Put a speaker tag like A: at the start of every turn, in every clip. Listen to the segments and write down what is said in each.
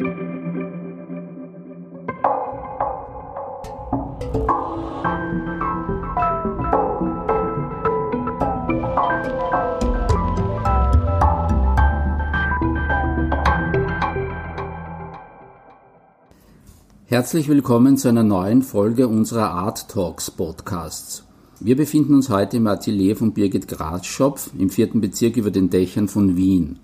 A: Herzlich willkommen zu einer neuen Folge unserer Art Talks Podcasts. Wir befinden uns heute im Atelier von Birgit Grasschopf im vierten Bezirk über den Dächern von Wien.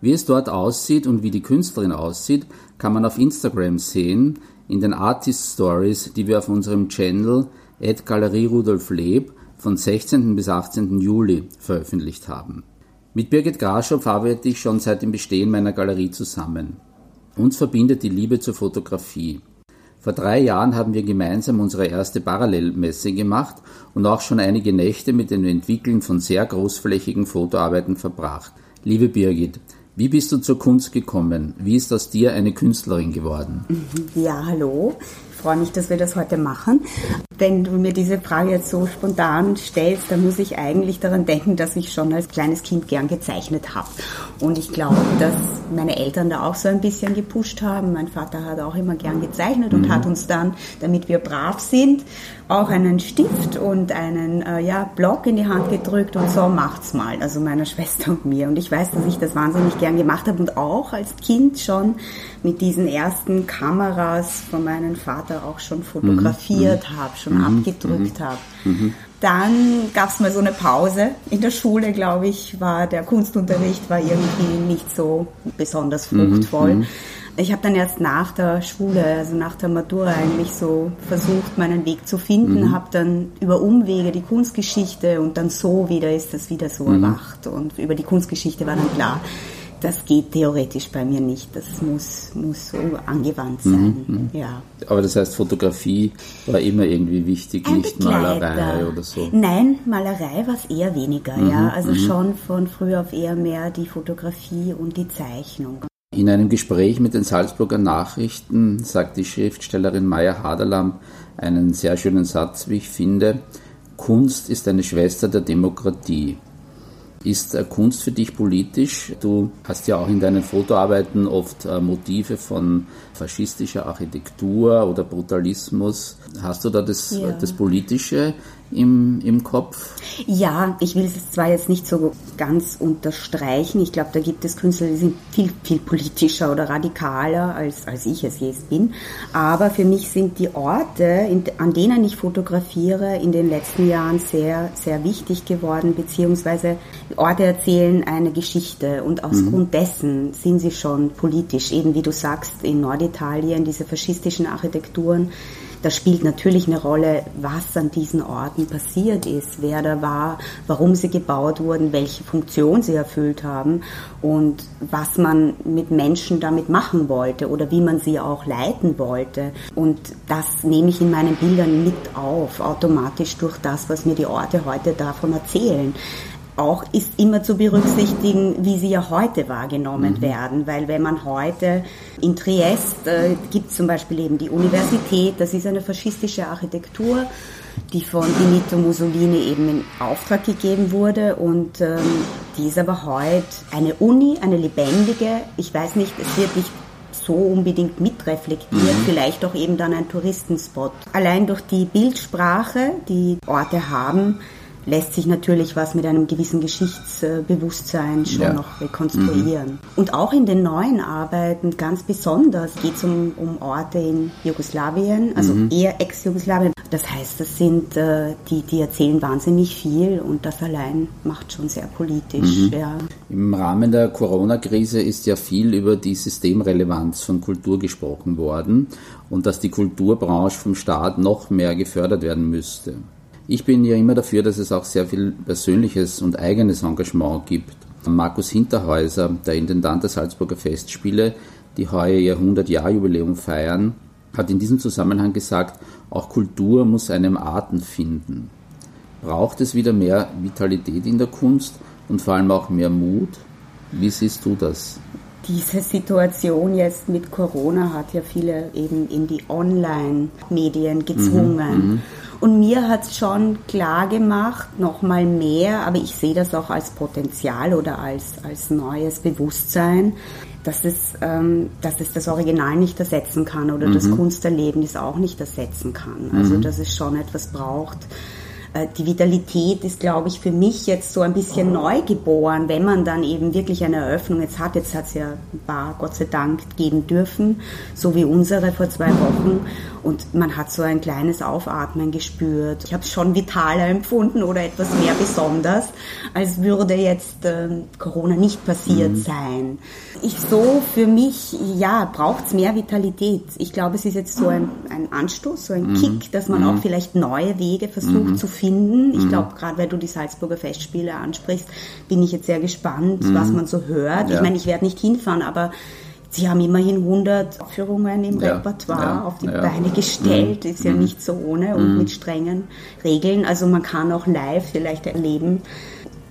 A: Wie es dort aussieht und wie die Künstlerin aussieht, kann man auf Instagram sehen, in den Artist Stories, die wir auf unserem Channel at Galerie Rudolf Leb von 16. bis 18. Juli veröffentlicht haben. Mit Birgit Grasschopf arbeite ich schon seit dem Bestehen meiner Galerie zusammen. Uns verbindet die Liebe zur Fotografie. Vor drei Jahren haben wir gemeinsam unsere erste Parallelmesse gemacht und auch schon einige Nächte mit dem Entwickeln von sehr großflächigen Fotoarbeiten verbracht. Liebe Birgit, wie bist du zur Kunst gekommen? Wie ist aus dir eine Künstlerin geworden?
B: Ja, hallo. Ich freue mich, dass wir das heute machen. Wenn du mir diese Frage jetzt so spontan stellst, dann muss ich eigentlich daran denken, dass ich schon als kleines Kind gern gezeichnet habe. Und ich glaube, dass meine Eltern da auch so ein bisschen gepusht haben. Mein Vater hat auch immer gern gezeichnet und mhm. hat uns dann, damit wir brav sind, auch einen Stift und einen äh, ja, Block in die Hand gedrückt und so macht's mal, also meiner Schwester und mir. Und ich weiß, dass ich das wahnsinnig gern gemacht habe und auch als Kind schon mit diesen ersten Kameras von meinem Vater auch schon fotografiert mhm. habe, schon mhm. abgedrückt mhm. habe. Mhm. Dann gab es mal so eine Pause in der Schule, glaube ich, war der Kunstunterricht war irgendwie nicht so besonders mhm. fruchtvoll. Mhm. Ich habe dann erst nach der Schule, also nach der Matura eigentlich so versucht, meinen Weg zu finden, mhm. habe dann über Umwege die Kunstgeschichte und dann so wieder ist das wieder so mhm. erwacht und über die Kunstgeschichte war dann klar, das geht theoretisch bei mir nicht. Das muss, muss so angewandt sein. Mhm, mhm. Ja.
A: Aber das heißt, Fotografie war immer irgendwie wichtig, Ein nicht Begleiter. Malerei oder so?
B: Nein, Malerei war es eher weniger. Mhm, ja. Also mhm. schon von früh auf eher mehr die Fotografie und die Zeichnung.
A: In einem Gespräch mit den Salzburger Nachrichten sagt die Schriftstellerin Maya Haderlamp einen sehr schönen Satz, wie ich finde. Kunst ist eine Schwester der Demokratie. Ist äh, Kunst für dich politisch? Du hast ja auch in deinen Fotoarbeiten oft äh, Motive von faschistischer Architektur oder Brutalismus. Hast du da das, ja. das Politische im, im Kopf?
B: Ja, ich will es zwar jetzt nicht so ganz unterstreichen. Ich glaube, da gibt es Künstler, die sind viel, viel politischer oder radikaler, als, als ich es jetzt bin. Aber für mich sind die Orte, in, an denen ich fotografiere, in den letzten Jahren sehr, sehr wichtig geworden, beziehungsweise Orte erzählen eine Geschichte und aus mhm. Grund dessen sind sie schon politisch, eben wie du sagst, in Norditalien, diese faschistischen Architekturen da spielt natürlich eine Rolle, was an diesen Orten passiert ist, wer da war, warum sie gebaut wurden, welche Funktion sie erfüllt haben und was man mit Menschen damit machen wollte oder wie man sie auch leiten wollte. Und das nehme ich in meinen Bildern mit auf, automatisch durch das, was mir die Orte heute davon erzählen auch ist immer zu berücksichtigen, wie sie ja heute wahrgenommen mhm. werden, weil wenn man heute in Triest äh, gibt zum Beispiel eben die Universität, das ist eine faschistische Architektur, die von Benito Mussolini eben in Auftrag gegeben wurde und ähm, die ist aber heute eine Uni, eine lebendige, ich weiß nicht, es wird nicht so unbedingt mitreflektiert, mhm. vielleicht auch eben dann ein Touristenspot. Allein durch die Bildsprache, die Orte haben, lässt sich natürlich was mit einem gewissen Geschichtsbewusstsein schon ja. noch rekonstruieren. Mhm. Und auch in den neuen Arbeiten ganz besonders geht es um, um Orte in Jugoslawien, also mhm. eher Ex-Jugoslawien. Das heißt, das sind äh, die, die erzählen wahnsinnig viel und das allein macht schon sehr politisch. Mhm. Ja.
A: Im Rahmen der Corona-Krise ist ja viel über die Systemrelevanz von Kultur gesprochen worden und dass die Kulturbranche vom Staat noch mehr gefördert werden müsste. Ich bin ja immer dafür, dass es auch sehr viel persönliches und eigenes Engagement gibt. Markus Hinterhäuser, der Intendant der Salzburger Festspiele, die heuer ihr 100-Jahr-Jubiläum feiern, hat in diesem Zusammenhang gesagt, auch Kultur muss einem Atem finden. Braucht es wieder mehr Vitalität in der Kunst und vor allem auch mehr Mut? Wie siehst du das?
B: Diese Situation jetzt mit Corona hat ja viele eben in die Online-Medien gezwungen. Mhm, mhm. Und mir hat es schon klar gemacht, nochmal mehr, aber ich sehe das auch als Potenzial oder als, als neues Bewusstsein, dass es, ähm, dass es das Original nicht ersetzen kann oder mhm. das Kunsterlebnis auch nicht ersetzen kann. Also mhm. dass es schon etwas braucht, die Vitalität ist, glaube ich, für mich jetzt so ein bisschen neu geboren, wenn man dann eben wirklich eine Eröffnung jetzt hat. Jetzt hat es ja ein paar, Gott sei Dank, geben dürfen, so wie unsere vor zwei Wochen. Und man hat so ein kleines Aufatmen gespürt. Ich habe es schon vitaler empfunden oder etwas mehr besonders, als würde jetzt äh, Corona nicht passiert mhm. sein. Ich so für mich, ja, braucht es mehr Vitalität. Ich glaube, es ist jetzt so ein, ein Anstoß, so ein mhm. Kick, dass man mhm. auch vielleicht neue Wege versucht mhm. zu finden. Ich mhm. glaube, gerade weil du die Salzburger Festspiele ansprichst, bin ich jetzt sehr gespannt, was mhm. man so hört. Ja. Ich meine, ich werde nicht hinfahren, aber Sie haben immerhin 100 Aufführungen im ja, Repertoire ja, auf die ja. Beine gestellt. Mhm. Ist ja mhm. nicht so ohne und mhm. mit strengen Regeln. Also man kann auch live vielleicht erleben.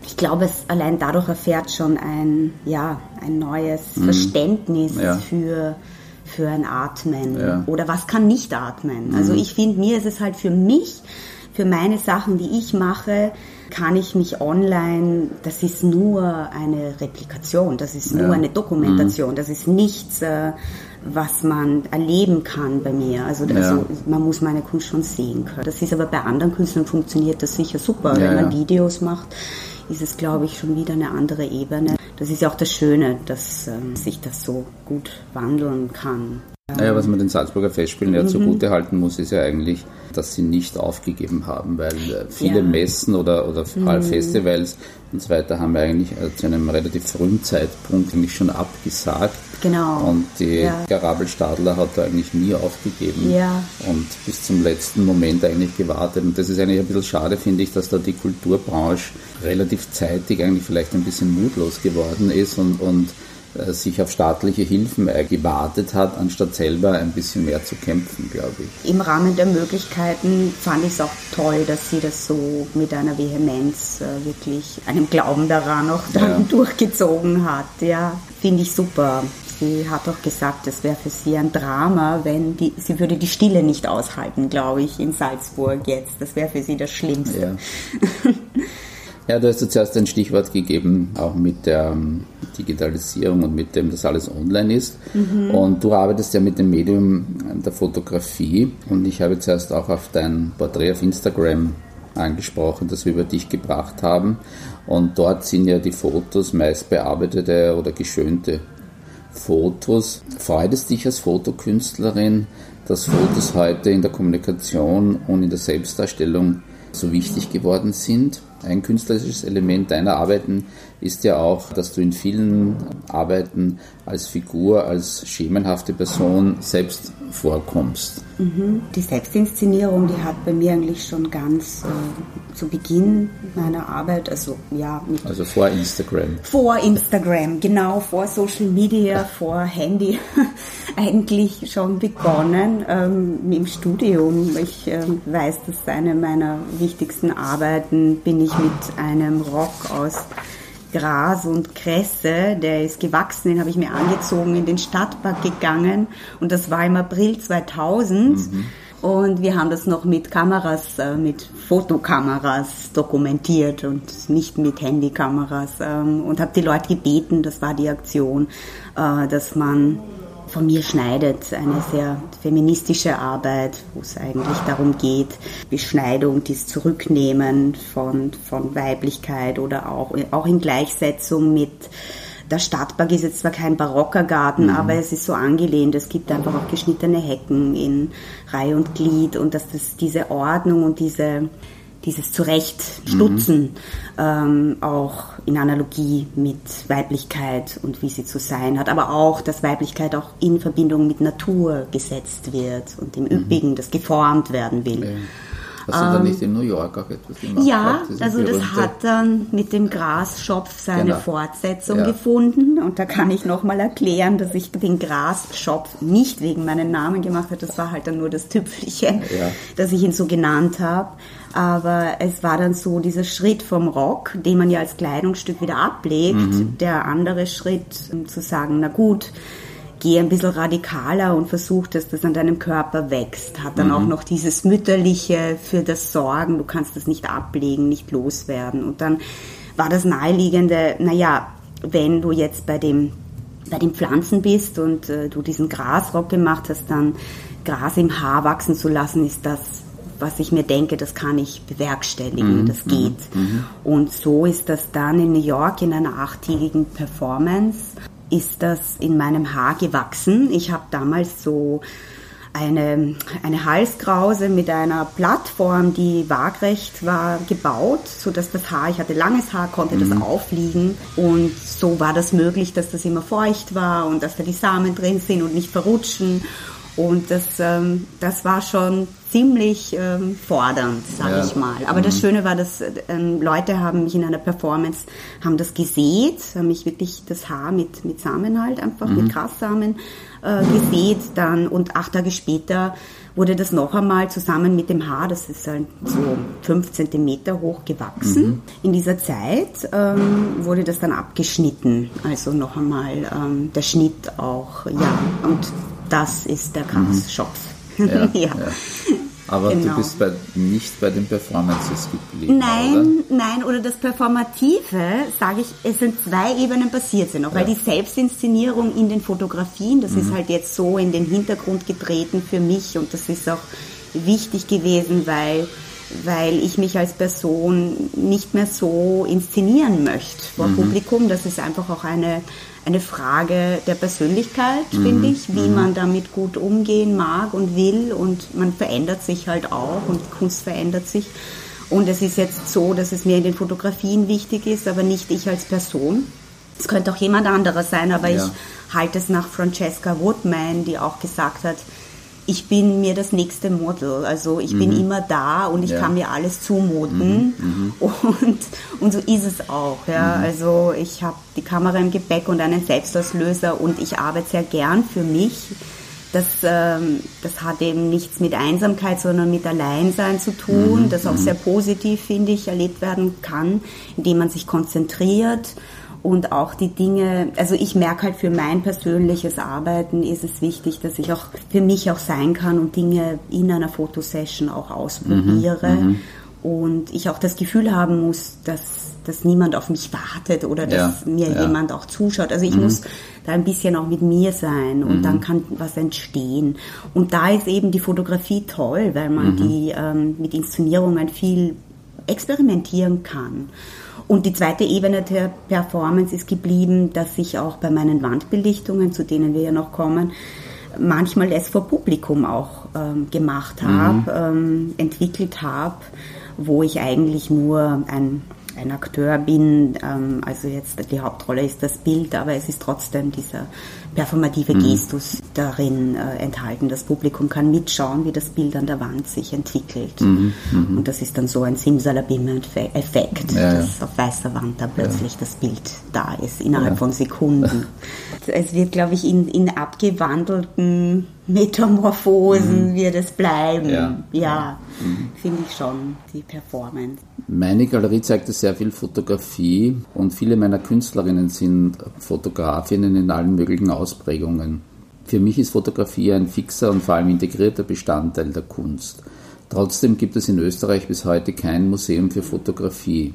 B: Ich glaube, es allein dadurch erfährt schon ein, ja, ein neues. Verständnis für, für ein Atmen. Oder was kann nicht atmen. Also ich finde, mir ist es halt für mich, für meine Sachen, die ich mache, kann ich mich online, das ist nur eine Replikation, das ist nur ja. eine Dokumentation, mhm. das ist nichts, äh, was man erleben kann bei mir. Also, ja. also, man muss meine Kunst schon sehen können. Das ist aber bei anderen Künstlern funktioniert das sicher super. Ja, Wenn man Videos macht, ist es, glaube ich, schon wieder eine andere Ebene. Das ist ja auch das Schöne, dass ähm, sich das so gut wandeln kann.
A: Naja, was man den Salzburger Festspielen ja mhm. zugute halten muss, ist ja eigentlich, dass sie nicht aufgegeben haben, weil äh, viele ja. Messen oder, oder mhm. Festivals und so weiter haben eigentlich äh, zu einem relativ frühen Zeitpunkt eigentlich schon abgesagt.
B: Genau.
A: Und die ja. Garabel Stadler hat da eigentlich nie aufgegeben
B: ja.
A: und bis zum letzten Moment eigentlich gewartet. Und das ist eigentlich ein bisschen schade, finde ich, dass da die Kulturbranche relativ zeitig eigentlich vielleicht ein bisschen mutlos geworden ist und, und sich auf staatliche Hilfen gewartet hat, anstatt selber ein bisschen mehr zu kämpfen, glaube ich.
B: Im Rahmen der Möglichkeiten fand ich es auch toll, dass sie das so mit einer Vehemenz äh, wirklich, einem Glauben daran auch dann ja. durchgezogen hat. Ja, finde ich super. Sie hat auch gesagt, es wäre für sie ein Drama, wenn die, sie würde die Stille nicht aushalten, glaube ich, in Salzburg jetzt. Das wäre für sie das Schlimmste.
A: Ja. Ja, du hast ja zuerst ein Stichwort gegeben, auch mit der ähm, Digitalisierung und mit dem, dass alles online ist. Mhm. Und du arbeitest ja mit dem Medium der Fotografie. Und ich habe zuerst auch auf dein Porträt auf Instagram angesprochen, das wir über dich gebracht haben. Und dort sind ja die Fotos meist bearbeitete oder geschönte Fotos. Freut es dich als Fotokünstlerin, dass Fotos heute in der Kommunikation und in der Selbstdarstellung so wichtig geworden sind? Ein künstlerisches Element deiner Arbeiten ist ja auch, dass du in vielen Arbeiten als Figur, als schemenhafte Person selbst vorkommst.
B: Mhm. Die Selbstinszenierung, die hat bei mir eigentlich schon ganz äh, zu Beginn meiner Arbeit, also ja.
A: also vor Instagram.
B: Vor Instagram, genau, vor Social Media, vor Handy, eigentlich schon begonnen ähm, im Studium. Ich äh, weiß, dass eine meiner wichtigsten Arbeiten bin ich mit einem Rock aus Gras und Kresse, der ist gewachsen, den habe ich mir angezogen, in den Stadtpark gegangen und das war im April 2000. Mhm. Und wir haben das noch mit Kameras, äh, mit Fotokameras dokumentiert und nicht mit Handykameras. Ähm, und habe die Leute gebeten, das war die Aktion, äh, dass man von mir schneidet. Eine sehr feministische Arbeit, wo es eigentlich darum geht, Beschneidung, dies Zurücknehmen von, von Weiblichkeit oder auch, auch in Gleichsetzung mit der Stadtpark ist jetzt zwar kein barocker Garten, mhm. aber es ist so angelehnt. Es gibt einfach auch geschnittene Hecken in Reihe und Glied und dass das diese Ordnung und diese dieses Zurechtstutzen mhm. ähm, auch in Analogie mit Weiblichkeit und wie sie zu sein hat, aber auch, dass Weiblichkeit auch in Verbindung mit Natur gesetzt wird und im mhm. Üppigen, das geformt werden will. Ja.
A: Hast du ähm, da nicht in New York auch etwas gemacht?
B: Ja, also das hat dann mit dem Grasschopf seine genau. Fortsetzung ja. gefunden. Und da kann ich nochmal erklären, dass ich den Grasschopf nicht wegen meinem Namen gemacht habe. Das war halt dann nur das Tüpfelchen, ja. dass ich ihn so genannt habe. Aber es war dann so dieser Schritt vom Rock, den man ja als Kleidungsstück wieder ablegt. Mhm. Der andere Schritt, um zu sagen, na gut, geh ein bisschen radikaler und versuch, dass das an deinem Körper wächst. Hat dann mhm. auch noch dieses Mütterliche für das Sorgen, du kannst das nicht ablegen, nicht loswerden. Und dann war das naheliegende, naja, wenn du jetzt bei dem bei den Pflanzen bist und äh, du diesen Grasrock gemacht hast, dann Gras im Haar wachsen zu lassen, ist das, was ich mir denke, das kann ich bewerkstelligen, mhm. das geht. Mhm. Und so ist das dann in New York in einer achttägigen Performance, ist das in meinem Haar gewachsen. Ich habe damals so eine, eine Halskrause mit einer Plattform, die waagrecht war, gebaut, so dass das Haar, ich hatte langes Haar, konnte mhm. das aufliegen und so war das möglich, dass das immer feucht war und dass da die Samen drin sind und nicht verrutschen und das, ähm, das war schon ziemlich ähm, fordernd, sage ja. ich mal. Aber mhm. das Schöne war, dass ähm, Leute haben mich in einer Performance, haben das gesät, haben mich wirklich das Haar mit, mit Samen halt, einfach mhm. mit Grassamen äh, gesät dann und acht Tage später wurde das noch einmal zusammen mit dem Haar, das ist halt so fünf Zentimeter hoch gewachsen. Mhm. In dieser Zeit ähm, wurde das dann abgeschnitten, also noch einmal ähm, der Schnitt auch, ja, und das ist der Chaos-Schopf.
A: Mhm. Ja, ja. Aber genau. du bist bei, nicht bei den Performances geblieben.
B: Nein, oder? nein, oder das Performative, sage ich, es sind zwei Ebenen passiert sind, auch ja. weil die Selbstinszenierung in den Fotografien, das mhm. ist halt jetzt so in den Hintergrund getreten für mich und das ist auch wichtig gewesen, weil weil ich mich als Person nicht mehr so inszenieren möchte vor mhm. Publikum. Das ist einfach auch eine eine Frage der Persönlichkeit, mhm. finde ich, wie mhm. man damit gut umgehen mag und will. Und man verändert sich halt auch und Kunst verändert sich. Und es ist jetzt so, dass es mir in den Fotografien wichtig ist, aber nicht ich als Person. Es könnte auch jemand anderer sein, aber ja. ich halte es nach Francesca Woodman, die auch gesagt hat, ich bin mir das nächste Model. Also ich mhm. bin immer da und ich ja. kann mir alles zumuten. Mhm. mhm. Und, und so ist es auch. Ja. Mhm. Also ich habe die Kamera im Gepäck und einen Selbstauslöser und ich arbeite sehr gern für mich. Das, ähm, das hat eben nichts mit Einsamkeit, sondern mit Alleinsein zu tun, mhm. das auch mhm. sehr positiv, finde ich, erlebt werden kann, indem man sich konzentriert und auch die Dinge, also ich merke halt für mein persönliches Arbeiten ist es wichtig, dass ich auch für mich auch sein kann und Dinge in einer Fotosession auch ausprobiere mhm, mhm. und ich auch das Gefühl haben muss, dass, dass niemand auf mich wartet oder dass ja, mir ja. jemand auch zuschaut. Also ich mhm. muss da ein bisschen auch mit mir sein und mhm. dann kann was entstehen. Und da ist eben die Fotografie toll, weil man mhm. die ähm, mit Inszenierungen viel experimentieren kann. Und die zweite Ebene der Performance ist geblieben, dass ich auch bei meinen Wandbelichtungen, zu denen wir ja noch kommen, manchmal es vor Publikum auch ähm, gemacht habe, mhm. ähm, entwickelt habe, wo ich eigentlich nur ein ein Akteur bin. Ähm, also jetzt die Hauptrolle ist das Bild, aber es ist trotzdem dieser performative mhm. Gestus darin äh, enthalten. Das Publikum kann mitschauen, wie das Bild an der Wand sich entwickelt. Mhm. Mhm. Und das ist dann so ein Simsalabim-Effekt, ja, dass ja. auf weißer Wand da plötzlich ja. das Bild da ist, innerhalb von Sekunden. es wird, glaube ich, in, in abgewandelten Metamorphosen mhm. wird es bleiben. Ja, ja. Mhm. finde ich schon, die Performance.
A: Meine Galerie zeigte sehr viel Fotografie und viele meiner Künstlerinnen sind Fotografinnen in allen möglichen Ausprägungen. Für mich ist Fotografie ein fixer und vor allem integrierter Bestandteil der Kunst. Trotzdem gibt es in Österreich bis heute kein Museum für Fotografie.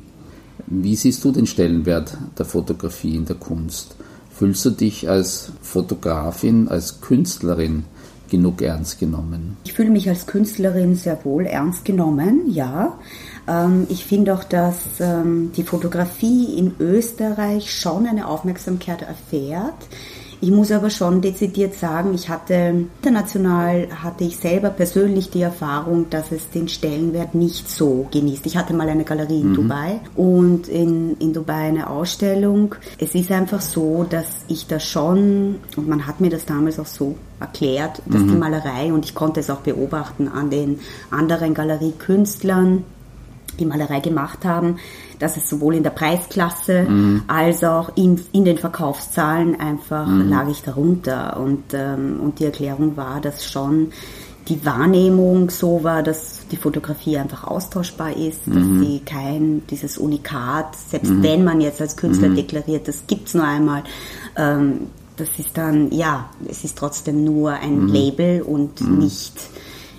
A: Wie siehst du den Stellenwert der Fotografie in der Kunst? Fühlst du dich als Fotografin, als Künstlerin genug ernst genommen?
B: Ich fühle mich als Künstlerin sehr wohl ernst genommen, ja. Ähm, ich finde auch, dass ähm, die Fotografie in Österreich schon eine Aufmerksamkeit erfährt. Ich muss aber schon dezidiert sagen, ich hatte international hatte ich selber persönlich die Erfahrung, dass es den Stellenwert nicht so genießt. Ich hatte mal eine Galerie in mhm. Dubai und in, in Dubai eine Ausstellung. Es ist einfach so, dass ich da schon, und man hat mir das damals auch so erklärt, dass mhm. die Malerei, und ich konnte es auch beobachten an den anderen Galeriekünstlern, die Malerei gemacht haben, dass es sowohl in der Preisklasse mhm. als auch in, in den Verkaufszahlen einfach mhm. lag ich darunter. Und, ähm, und die Erklärung war, dass schon die Wahrnehmung so war, dass die Fotografie einfach austauschbar ist, mhm. dass sie kein, dieses Unikat, selbst mhm. wenn man jetzt als Künstler mhm. deklariert, das gibt's nur einmal, ähm, das ist dann, ja, es ist trotzdem nur ein mhm. Label und nicht,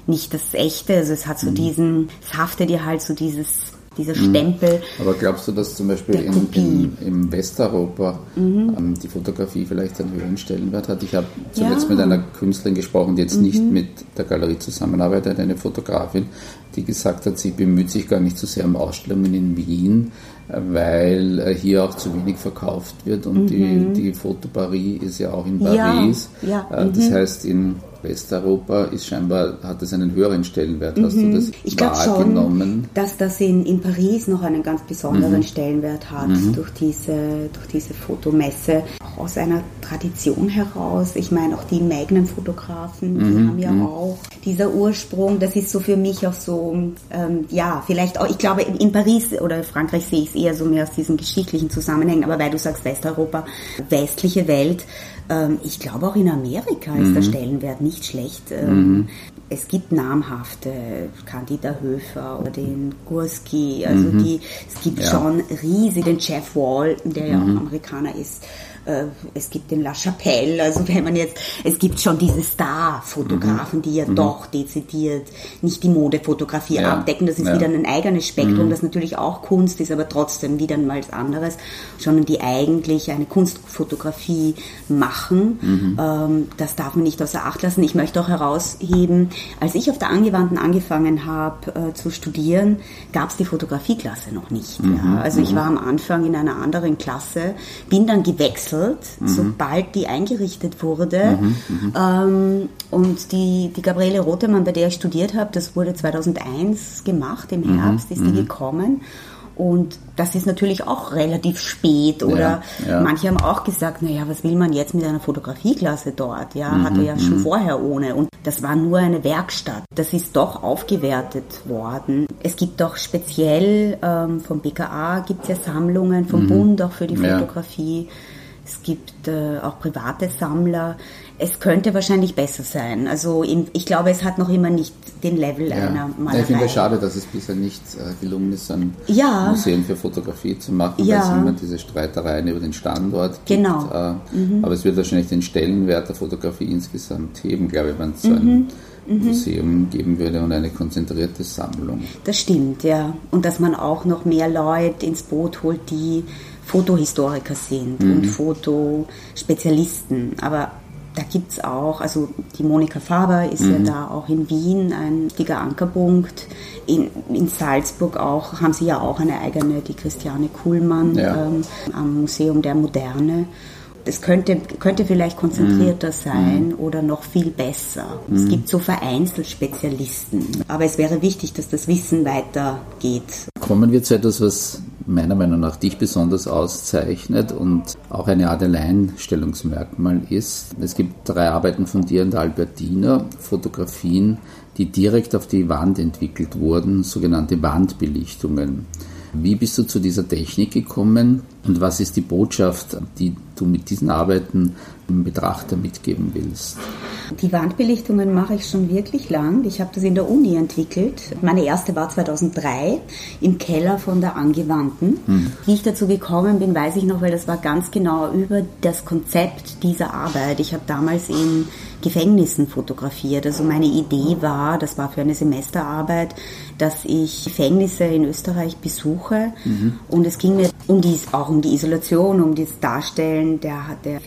B: nicht das Echte. Also es hat so diesen, es haftet dir halt so dieses dieser Stempel.
A: Aber glaubst du, dass zum Beispiel in, in, im Westeuropa mhm. ähm, die Fotografie vielleicht einen höheren Stellenwert hat? Ich habe zuletzt ja. mit einer Künstlerin gesprochen, die jetzt mhm. nicht mit der Galerie zusammenarbeitet, eine Fotografin, die gesagt hat, sie bemüht sich gar nicht so sehr um Ausstellungen in Wien, weil äh, hier auch zu wenig verkauft wird und mhm. die, die Fotoparie ist ja auch in Paris. Ja, ja. Äh, das mhm. heißt, in Westeuropa ist scheinbar, hat es einen höheren Stellenwert. Hast mhm. du das
B: ich wahrgenommen? Schon, dass das in, in Paris noch einen ganz besonderen mhm. Stellenwert hat mhm. durch, diese, durch diese Fotomesse. Auch aus einer Tradition heraus. Ich meine, auch die Magnum-Fotografen, die mhm. haben ja mhm. auch dieser Ursprung. Das ist so für mich auch so, ähm, ja, vielleicht auch, ich glaube, in, Paris oder Frankreich sehe ich es eher so mehr aus diesen geschichtlichen Zusammenhängen. Aber weil du sagst Westeuropa, westliche Welt, ähm, ich glaube auch in Amerika ist der mhm. Stellenwert nicht schlecht. Ähm, mhm. Es gibt namhafte, Candida Höfer oder den Gurski, also mhm. die, es gibt ja. schon riesig, den Jeff Wall, der ja auch mhm. Amerikaner ist, äh, es gibt den La Chapelle, also wenn man jetzt, es gibt schon diese Star-Fotografen, mhm. die ja mhm. doch dezidiert nicht die Modefotografie ja. abdecken. Das ist ja. wieder ein eigenes Spektrum, mhm. das natürlich auch Kunst ist, aber trotzdem wieder mal was anderes, sondern die eigentlich eine Kunstfotografie machen. Mhm. Ähm, das darf man nicht außer Acht lassen. Ich möchte auch herausheben, als ich auf der Angewandten angefangen habe äh, zu studieren, gab es die Fotografieklasse noch nicht. Ja. Mhm. Also ich mhm. war am Anfang in einer anderen Klasse, bin dann gewechselt gewechselt, mhm. sobald die eingerichtet wurde. Mhm, mhm, ähm, und die, die Gabriele Rotemann, bei der ich studiert habe, das wurde 2001 gemacht, im mhm, Herbst ist die mhm. gekommen. Und das ist natürlich auch relativ spät. Oder ja, ja. manche haben auch gesagt, naja, was will man jetzt mit einer Fotografieklasse dort? Ja, mhm, hatte ja schon vorher ohne. Und das war nur eine Werkstatt. Das ist doch aufgewertet worden. Es gibt auch speziell ähm, vom BKA gibt es ja Sammlungen, vom mhm. Bund auch für die Fotografie. Ja. Es gibt äh, auch private Sammler. Es könnte wahrscheinlich besser sein. Also in, ich glaube, es hat noch immer nicht den Level ja. einer
A: Malerei. ich finde es schade, dass es bisher nicht äh, gelungen ist, ein ja. Museum für Fotografie zu machen, ja. weil es immer diese Streitereien über den Standort gibt.
B: Genau.
A: Äh, mhm. Aber es wird wahrscheinlich den Stellenwert der Fotografie insgesamt heben, glaube ich, wenn es so mhm. ein mhm. Museum geben würde und eine konzentrierte Sammlung.
B: Das stimmt, ja. Und dass man auch noch mehr Leute ins Boot holt, die Fotohistoriker sind mhm. und Fotospezialisten. Aber da gibt es auch, also die Monika Faber ist mhm. ja da auch in Wien ein wichtiger Ankerpunkt. In, in Salzburg auch haben sie ja auch eine eigene, die Christiane Kuhlmann ja. ähm, am Museum der Moderne es könnte, könnte vielleicht konzentrierter mhm. sein mhm. oder noch viel besser. Mhm. Es gibt so vereinzelt Spezialisten. Aber es wäre wichtig, dass das Wissen weitergeht.
A: Kommen wir zu etwas, was meiner Meinung nach dich besonders auszeichnet und auch eine Art Alleinstellungsmerkmal ist. Es gibt drei Arbeiten von dir und der Albertina, Fotografien, die direkt auf die Wand entwickelt wurden, sogenannte Wandbelichtungen. Wie bist du zu dieser Technik gekommen und was ist die Botschaft, die du mit diesen Arbeiten Betrachter mitgeben willst?
B: Die Wandbelichtungen mache ich schon wirklich lang. Ich habe das in der Uni entwickelt. Meine erste war 2003 im Keller von der Angewandten. Hm. Wie ich dazu gekommen bin, weiß ich noch, weil das war ganz genau über das Konzept dieser Arbeit. Ich habe damals in Gefängnissen fotografiert. Also meine Idee war, das war für eine Semesterarbeit, dass ich Gefängnisse in Österreich besuche. Mhm. Und es ging mir um die, auch um die Isolation, um das Darstellen der, der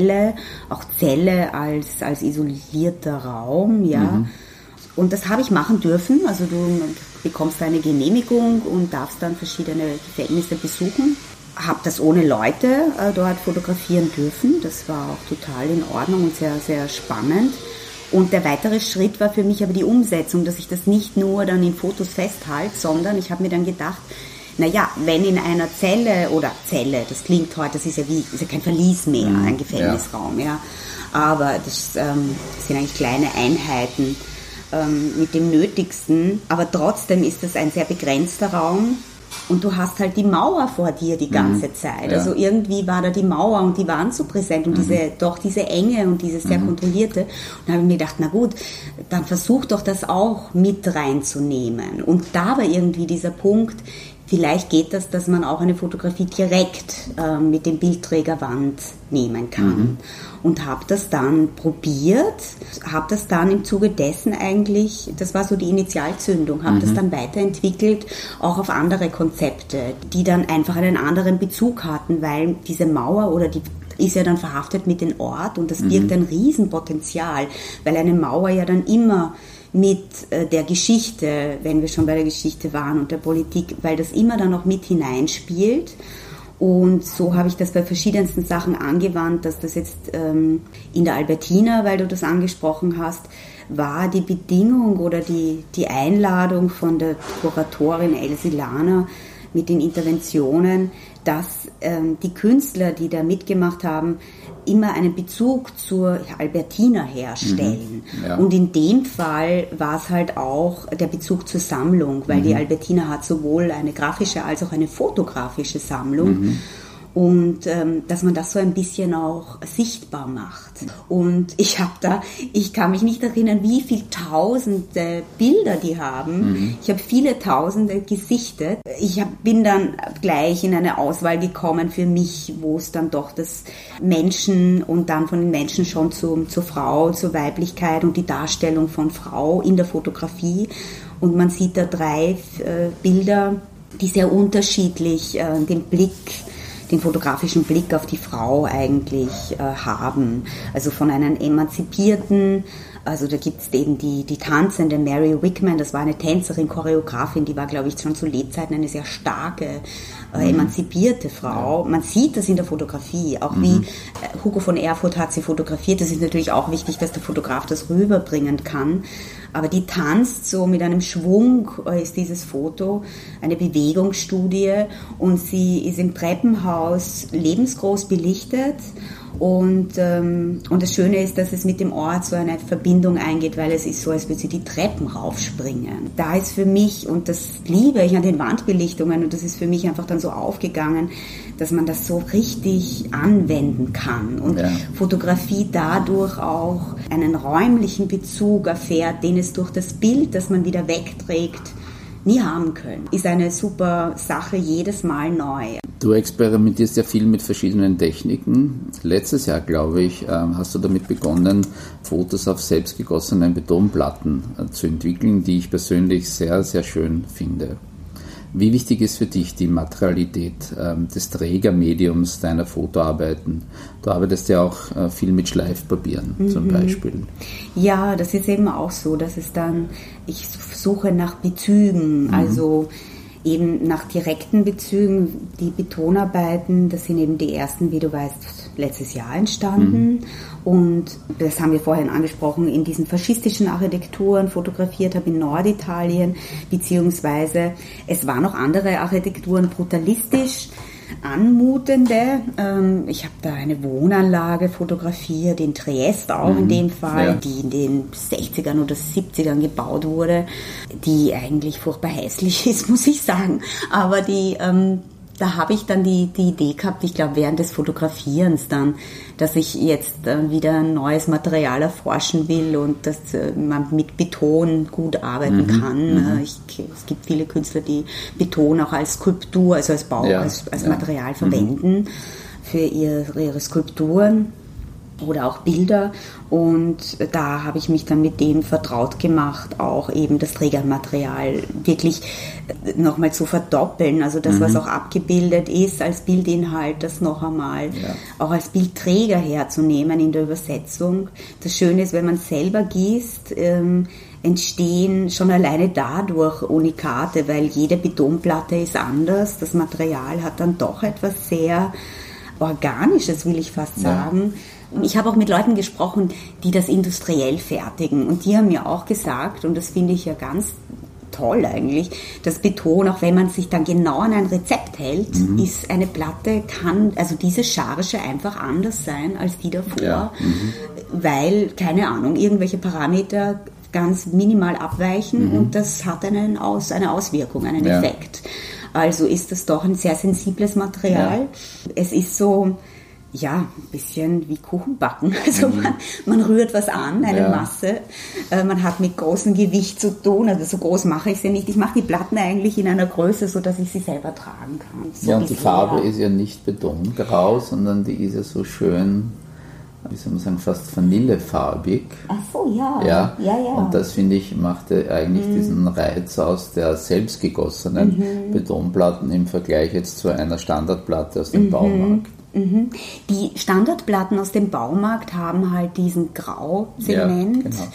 B: Gefängniszelle, auch Zelle als, als isolierter Raum, ja. Mhm. Und das habe ich machen dürfen. Also du bekommst eine Genehmigung und darfst dann verschiedene Gefängnisse besuchen. Habe das ohne Leute äh, dort fotografieren dürfen. Das war auch total in Ordnung und sehr, sehr spannend. Und der weitere Schritt war für mich aber die Umsetzung, dass ich das nicht nur dann in Fotos festhalte, sondern ich habe mir dann gedacht, naja, wenn in einer Zelle oder Zelle, das klingt heute, das ist ja wie, ist ja kein Verlies mehr, mhm, ein Gefängnisraum, ja. ja. Aber das, ähm, sind eigentlich kleine Einheiten ähm, mit dem Nötigsten. Aber trotzdem ist das ein sehr begrenzter Raum und du hast halt die Mauer vor dir die ganze mhm. Zeit. Ja. Also irgendwie war da die Mauer und die waren so präsent und mhm. diese, doch diese Enge und dieses sehr mhm. kontrollierte. Und da habe ich mir gedacht, na gut, dann versuch doch das auch mit reinzunehmen. Und da war irgendwie dieser Punkt, vielleicht geht das, dass man auch eine Fotografie direkt äh, mit dem Bildträgerwand nehmen kann. Mhm. Und habe das dann probiert, habe das dann im Zuge dessen eigentlich, das war so die Initialzündung, habe mhm. das dann weiterentwickelt, auch auf andere Konzepte, die dann einfach einen anderen Bezug hatten, weil diese Mauer oder die ist ja dann verhaftet mit dem Ort und das birgt mhm. ein Riesenpotenzial, weil eine Mauer ja dann immer mit äh, der Geschichte, wenn wir schon bei der Geschichte waren und der Politik, weil das immer dann noch mit hineinspielt. Und so habe ich das bei verschiedensten Sachen angewandt, dass das jetzt ähm, in der Albertina, weil du das angesprochen hast, war die Bedingung oder die, die Einladung von der Kuratorin Elsie Lana mit den Interventionen, dass ähm, die Künstler, die da mitgemacht haben, immer einen Bezug zur Albertina herstellen. Mhm, ja. Und in dem Fall war es halt auch der Bezug zur Sammlung, weil mhm. die Albertina hat sowohl eine grafische als auch eine fotografische Sammlung. Mhm und ähm, dass man das so ein bisschen auch sichtbar macht. Und ich habe da, ich kann mich nicht erinnern, wie viele tausende Bilder die haben. Mhm. Ich habe viele tausende gesichtet. Ich hab, bin dann gleich in eine Auswahl gekommen für mich, wo es dann doch das Menschen und dann von den Menschen schon zu, zur Frau, zur Weiblichkeit und die Darstellung von Frau in der Fotografie. Und man sieht da drei äh, Bilder, die sehr unterschiedlich äh, den Blick den fotografischen Blick auf die Frau eigentlich äh, haben. Also von einem emanzipierten, also da gibt es eben die, die tanzende Mary Wickman, das war eine Tänzerin, Choreografin, die war, glaube ich, schon zu Lebzeiten eine sehr starke, äh, mhm. emanzipierte Frau. Man sieht das in der Fotografie, auch mhm. wie äh, Hugo von Erfurt hat sie fotografiert. Das ist natürlich auch wichtig, dass der Fotograf das rüberbringen kann. Aber die tanzt so mit einem Schwung, äh, ist dieses Foto, eine Bewegungsstudie und sie ist im Treppenhaus lebensgroß belichtet und, ähm, und das Schöne ist, dass es mit dem Ort so eine Verbindung eingeht, weil es ist so, als würde sie die Treppen raufspringen. Da ist für mich, und das liebe ich an den Wandbelichtungen, und das ist für mich einfach dann so aufgegangen, dass man das so richtig anwenden kann und ja. Fotografie dadurch auch einen räumlichen Bezug erfährt, den es durch das Bild, das man wieder wegträgt, nie haben können. Ist eine super Sache jedes Mal neu.
A: Du experimentierst ja viel mit verschiedenen Techniken. Letztes Jahr, glaube ich, ähm, hast du damit begonnen, Fotos auf selbstgegossenen Betonplatten äh, zu entwickeln, die ich persönlich sehr, sehr schön finde. Wie wichtig ist für dich die Materialität ähm, des Trägermediums deiner Fotoarbeiten? Du arbeitest ja auch äh, viel mit Schleifpapieren mhm. zum Beispiel.
B: Ja, das ist eben auch so, dass es dann, ich suche nach Bezügen, mhm. also eben nach direkten Bezügen. Die Betonarbeiten, das sind eben die ersten, wie du weißt, letztes Jahr entstanden. Mhm. Und das haben wir vorhin angesprochen, in diesen faschistischen Architekturen fotografiert habe in Norditalien, beziehungsweise es waren noch andere Architekturen brutalistisch anmutende. Ähm, ich habe da eine Wohnanlage fotografiert, in Triest auch mhm. in dem Fall, ja. die in den 60ern oder 70ern gebaut wurde, die eigentlich furchtbar hässlich ist, muss ich sagen. Aber die ähm, da habe ich dann die, die Idee gehabt, ich glaube während des Fotografierens dann, dass ich jetzt äh, wieder ein neues Material erforschen will und dass äh, man mit Beton gut arbeiten mhm. kann. Mhm. Äh, ich, es gibt viele Künstler, die Beton auch als Skulptur, also als Bau, ja. als, als ja. Material verwenden mhm. für ihre, ihre Skulpturen oder auch Bilder. Und da habe ich mich dann mit dem vertraut gemacht, auch eben das Trägermaterial wirklich nochmal zu verdoppeln. Also das, mhm. was auch abgebildet ist als Bildinhalt, das noch einmal ja. auch als Bildträger herzunehmen in der Übersetzung. Das Schöne ist, wenn man selber gießt, ähm, entstehen schon alleine dadurch Unikate, weil jede Betonplatte ist anders. Das Material hat dann doch etwas sehr Organisches, will ich fast sagen. Ja ich habe auch mit Leuten gesprochen, die das industriell fertigen. Und die haben mir auch gesagt, und das finde ich ja ganz toll eigentlich, das Beton, auch wenn man sich dann genau an ein Rezept hält, mhm. ist eine Platte, kann, also diese Charge einfach anders sein als die davor, ja. mhm. weil, keine Ahnung, irgendwelche Parameter ganz minimal abweichen mhm. und das hat einen Aus, eine Auswirkung, einen ja. Effekt. Also ist das doch ein sehr sensibles Material. Ja. Es ist so, ja, ein bisschen wie Kuchen backen. Also mhm. man, man, rührt was an, eine ja. Masse. Äh, man hat mit großem Gewicht zu tun. Also so groß mache ich sie nicht. Ich mache die Platten eigentlich in einer Größe, so dass ich sie selber tragen kann.
A: So ja, und die Farbe ist ja nicht betongrau, sondern die ist ja so schön wie soll man sagen, fast vanillefarbig.
B: Ach so, ja.
A: Ja, ja. ja. Und das, finde ich, machte eigentlich mhm. diesen Reiz aus der selbstgegossenen mhm. Betonplatten im Vergleich jetzt zu einer Standardplatte aus dem mhm. Baumarkt.
B: Mhm. Die Standardplatten aus dem Baumarkt haben halt diesen Grauzement. Ja, genau.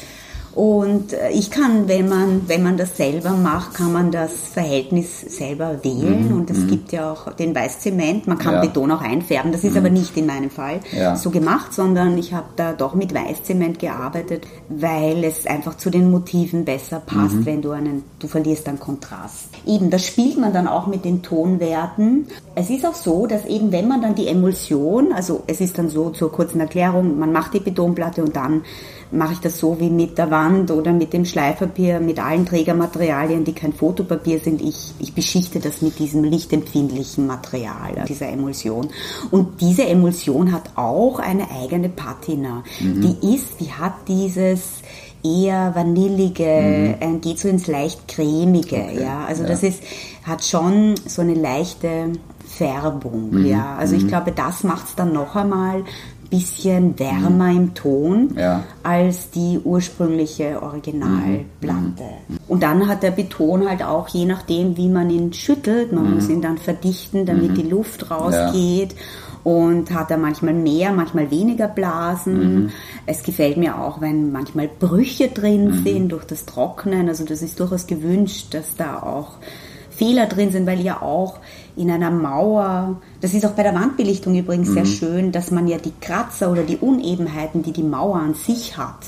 B: Und äh, ich kann, wenn man, wenn man das selber macht, kann man das Verhältnis selber wählen. Mhm. Und es mhm. gibt ja auch den Weißzement. Man kann ja. Beton auch einfärben. Das ist mhm. aber nicht in meinem Fall ja. so gemacht, sondern ich habe da doch mit Weißzement gearbeitet, weil es einfach zu den Motiven besser passt, mhm. wenn du einen, du verlierst dann Kontrast. Eben, das spielt man dann auch mit den Tonwerten. Es ist auch so, dass eben, wenn man dann die Emulsion, also es ist dann so zur kurzen Erklärung, man macht die Betonplatte und dann mache ich das so wie mit der Wand oder mit dem Schleifpapier, mit allen Trägermaterialien, die kein Fotopapier sind. Ich, ich beschichte das mit diesem lichtempfindlichen Material, dieser Emulsion. Und diese Emulsion hat auch eine eigene Patina. Mhm. Die ist, die hat dieses eher vanillige, mhm. geht so ins leicht cremige, okay. ja. Also ja. das ist, hat schon so eine leichte Färbung, mhm. ja. Also ich mhm. glaube, das macht es dann noch einmal bisschen wärmer mhm. im Ton ja. als die ursprüngliche Originalplatte. Mhm. Und dann hat der Beton halt auch, je nachdem, wie man ihn schüttelt, man mhm. muss ihn dann verdichten, damit mhm. die Luft rausgeht. Ja. Und hat er manchmal mehr, manchmal weniger Blasen. Mhm. Es gefällt mir auch, wenn manchmal Brüche drin mhm. sind durch das Trocknen. Also das ist durchaus gewünscht, dass da auch Fehler drin sind, weil ja auch in einer Mauer, das ist auch bei der Wandbelichtung übrigens mhm. sehr schön, dass man ja die Kratzer oder die Unebenheiten, die die Mauer an sich hat,